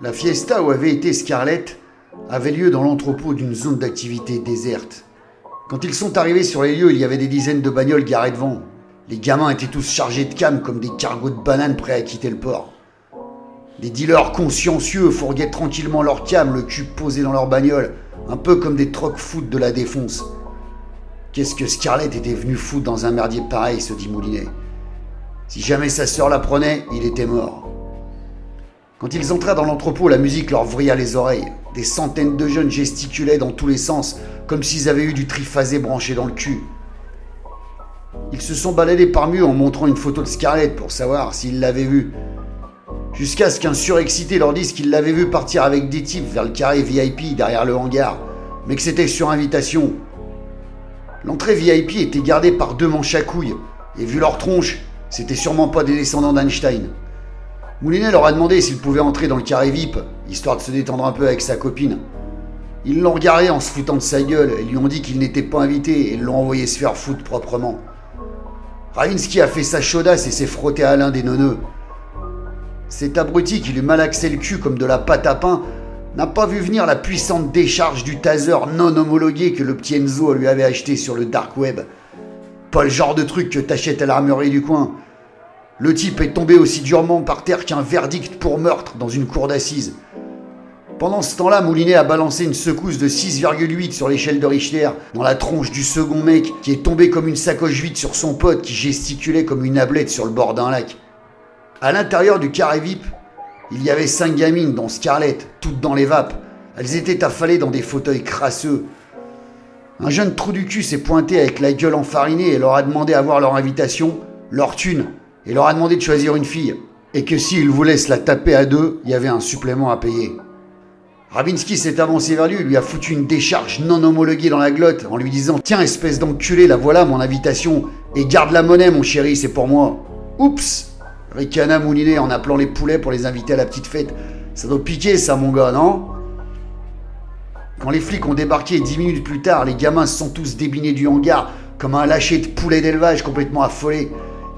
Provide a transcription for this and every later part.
La fiesta où avait été Scarlett avait lieu dans l'entrepôt d'une zone d'activité déserte. Quand ils sont arrivés sur les lieux, il y avait des dizaines de bagnoles garées devant. Les gamins étaient tous chargés de cam comme des cargos de bananes prêts à quitter le port. Des dealers consciencieux fourguaient tranquillement leur cam, le cul posé dans leur bagnole, un peu comme des trocs foot de la défonce. Qu'est-ce que Scarlett était venu foutre dans un merdier pareil, se dit Moulinet. Si jamais sa sœur la prenait, il était mort. Quand ils entrèrent dans l'entrepôt, la musique leur vrilla les oreilles. Des centaines de jeunes gesticulaient dans tous les sens, comme s'ils avaient eu du triphasé branché dans le cul. Ils se sont baladés par mieux en montrant une photo de Scarlett pour savoir s'ils l'avaient vue. Jusqu'à ce qu'un surexcité leur dise qu'il l'avait vu partir avec des types vers le carré VIP derrière le hangar, mais que c'était sur invitation. L'entrée VIP était gardée par deux manches à couilles, et vu leur tronche, c'était sûrement pas des descendants d'Einstein. Moulinet leur a demandé s'ils pouvaient entrer dans le carré VIP, histoire de se détendre un peu avec sa copine. Ils l'ont regardé en se foutant de sa gueule et lui ont dit qu'il n'était pas invité et l'ont envoyé se faire foutre proprement. Ravinsky a fait sa chaudasse et s'est frotté à l'un des neuneux. Cet abruti qui lui malaxait le cul comme de la pâte à pain n'a pas vu venir la puissante décharge du taser non homologué que le petit Enzo lui avait acheté sur le dark web. Pas le genre de truc que t'achètes à l'armurerie du coin. Le type est tombé aussi durement par terre qu'un verdict pour meurtre dans une cour d'assises. Pendant ce temps-là, Moulinet a balancé une secousse de 6,8 sur l'échelle de Richter dans la tronche du second mec qui est tombé comme une sacoche vide sur son pote qui gesticulait comme une ablette sur le bord d'un lac. À l'intérieur du carré VIP, il y avait cinq gamines, dont Scarlett, toutes dans les vapes. Elles étaient affalées dans des fauteuils crasseux. Un jeune trou du cul s'est pointé avec la gueule enfarinée et leur a demandé à voir leur invitation, leur thune, et leur a demandé de choisir une fille. Et que s'ils voulaient se la taper à deux, il y avait un supplément à payer. Ravinsky s'est avancé vers lui lui a foutu une décharge non homologuée dans la glotte en lui disant Tiens, espèce d'enculé, la voilà mon invitation. Et garde la monnaie, mon chéri, c'est pour moi. Oups Ricana mouliné en appelant les poulets pour les inviter à la petite fête. Ça doit piquer, ça, mon gars, non? Quand les flics ont débarqué dix minutes plus tard, les gamins se sont tous débinés du hangar comme un lâcher de poulet d'élevage complètement affolé.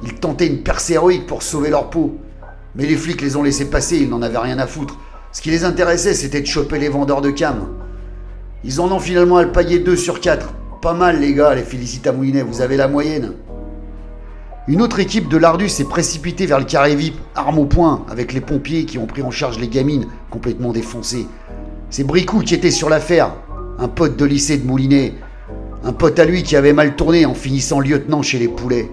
Ils tentaient une percée héroïque pour sauver leur peau. Mais les flics les ont laissés passer, ils n'en avaient rien à foutre. Ce qui les intéressait, c'était de choper les vendeurs de cam. Ils en ont finalement alpaillé deux sur quatre. Pas mal, les gars, les félicite Moulinet, vous avez la moyenne. Une autre équipe de l'Ardus s'est précipitée vers le carré VIP, arme au poing, avec les pompiers qui ont pris en charge les gamines, complètement défoncées. C'est Bricou qui était sur l'affaire, un pote de lycée de Moulinet. Un pote à lui qui avait mal tourné en finissant lieutenant chez les poulets.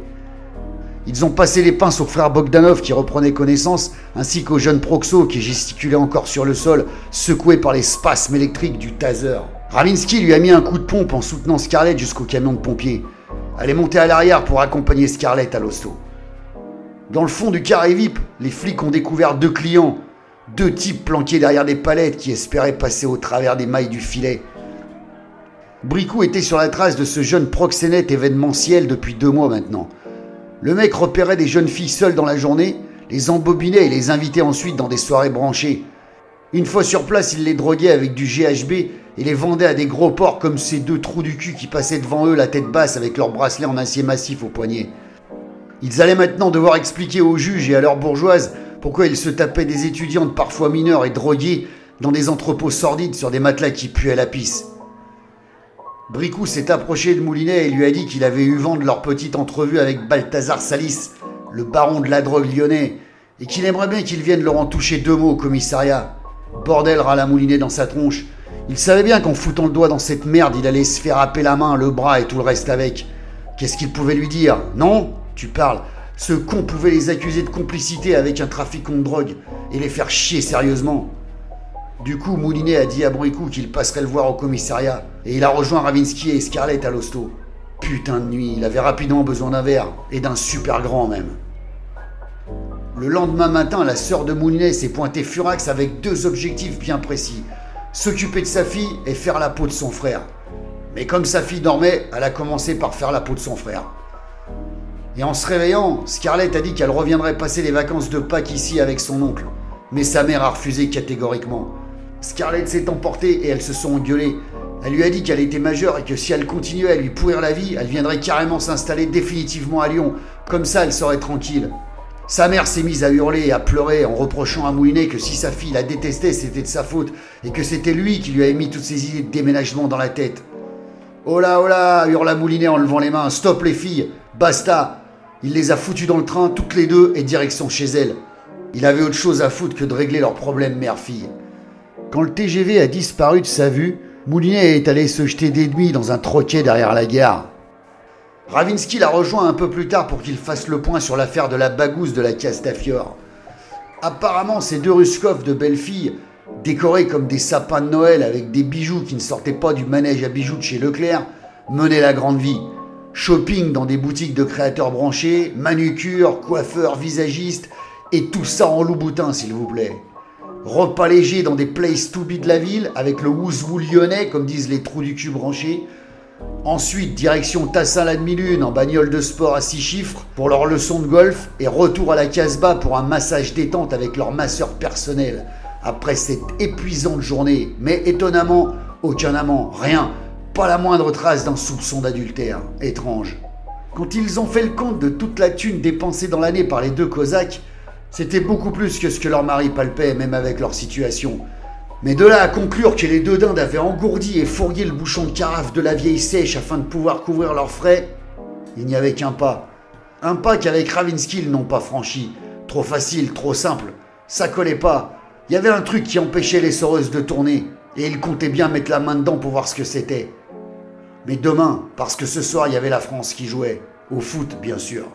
Ils ont passé les pinces au frère Bogdanov qui reprenait connaissance, ainsi qu'au jeune Proxo qui gesticulait encore sur le sol, secoué par les spasmes électriques du taser. Ravinsky lui a mis un coup de pompe en soutenant Scarlett jusqu'au camion de pompiers. Elle est montée à l'arrière pour accompagner Scarlett à l'hosto. Dans le fond du carré VIP, les flics ont découvert deux clients, deux types planqués derrière des palettes qui espéraient passer au travers des mailles du filet. Bricou était sur la trace de ce jeune proxénète événementiel depuis deux mois maintenant. Le mec repérait des jeunes filles seules dans la journée, les embobinait et les invitait ensuite dans des soirées branchées. Une fois sur place, il les droguait avec du GHB et les vendait à des gros porcs comme ces deux trous du cul qui passaient devant eux la tête basse avec leurs bracelets en acier massif au poignet. Ils allaient maintenant devoir expliquer aux juges et à leurs bourgeoises pourquoi ils se tapaient des étudiantes parfois mineures et droguées dans des entrepôts sordides sur des matelas qui puaient la pisse. Bricou s'est approché de Moulinet et lui a dit qu'il avait eu vent de leur petite entrevue avec Balthazar Salis, le baron de la drogue lyonnais, et qu'il aimerait bien qu'il vienne leur en toucher deux mots au commissariat. Bordel râla Moulinet dans sa tronche. Il savait bien qu'en foutant le doigt dans cette merde, il allait se faire happer la main, le bras et tout le reste avec. Qu'est-ce qu'il pouvait lui dire? Non? Tu parles. Ce con pouvait les accuser de complicité avec un trafiquant de drogue et les faire chier sérieusement. Du coup, Moulinet a dit à Bricou qu'il passerait le voir au commissariat, et il a rejoint Ravinsky et Scarlett à l'hosto. Putain de nuit, il avait rapidement besoin d'un verre, et d'un super grand même. Le lendemain matin, la sœur de Moulinet s'est pointée furax avec deux objectifs bien précis s'occuper de sa fille et faire la peau de son frère. Mais comme sa fille dormait, elle a commencé par faire la peau de son frère. Et en se réveillant, Scarlett a dit qu'elle reviendrait passer les vacances de Pâques ici avec son oncle. Mais sa mère a refusé catégoriquement. Scarlett s'est emportée et elles se sont engueulées. Elle lui a dit qu'elle était majeure et que si elle continuait à lui pourrir la vie, elle viendrait carrément s'installer définitivement à Lyon. Comme ça, elle serait tranquille. Sa mère s'est mise à hurler et à pleurer en reprochant à Moulinet que si sa fille la détestait, c'était de sa faute et que c'était lui qui lui avait mis toutes ces idées de déménagement dans la tête. Oh là, oh hurla Moulinet en levant les mains. Stop les filles Basta Il les a foutues dans le train, toutes les deux, et direction chez elles. Il avait autre chose à foutre que de régler leurs problèmes mère-fille. Quand le TGV a disparu de sa vue, Moulinet est allé se jeter des dans un troquet derrière la gare. Ravinsky l'a rejoint un peu plus tard pour qu'il fasse le point sur l'affaire de la bagousse de la Castafiore. Apparemment, ces deux Ruskov de belles filles, décorées comme des sapins de Noël avec des bijoux qui ne sortaient pas du manège à bijoux de chez Leclerc, menaient la grande vie. Shopping dans des boutiques de créateurs branchés, manucure, coiffeurs, visagistes, et tout ça en loup-boutin, s'il vous plaît. Repas léger dans des places to be de la ville, avec le wouzou lyonnais, comme disent les trous du cul branchés, Ensuite, direction Tassin la demi-lune en bagnole de sport à 6 chiffres pour leur leçon de golf et retour à la Casbah pour un massage détente avec leur masseur personnel après cette épuisante journée. Mais étonnamment, aucun amant, rien, pas la moindre trace d'un soupçon d'adultère. Étrange. Quand ils ont fait le compte de toute la thune dépensée dans l'année par les deux Cosaques, c'était beaucoup plus que ce que leur mari palpait, même avec leur situation. Mais de là à conclure que les deux dindes avaient engourdi et fourgué le bouchon de carafe de la vieille sèche afin de pouvoir couvrir leurs frais, il n'y avait qu'un pas. Un pas qu'avec Ravinsky ils n'ont pas franchi. Trop facile, trop simple. Ça collait pas. Il y avait un truc qui empêchait les soreuses de tourner. Et ils comptaient bien mettre la main dedans pour voir ce que c'était. Mais demain, parce que ce soir il y avait la France qui jouait. Au foot, bien sûr.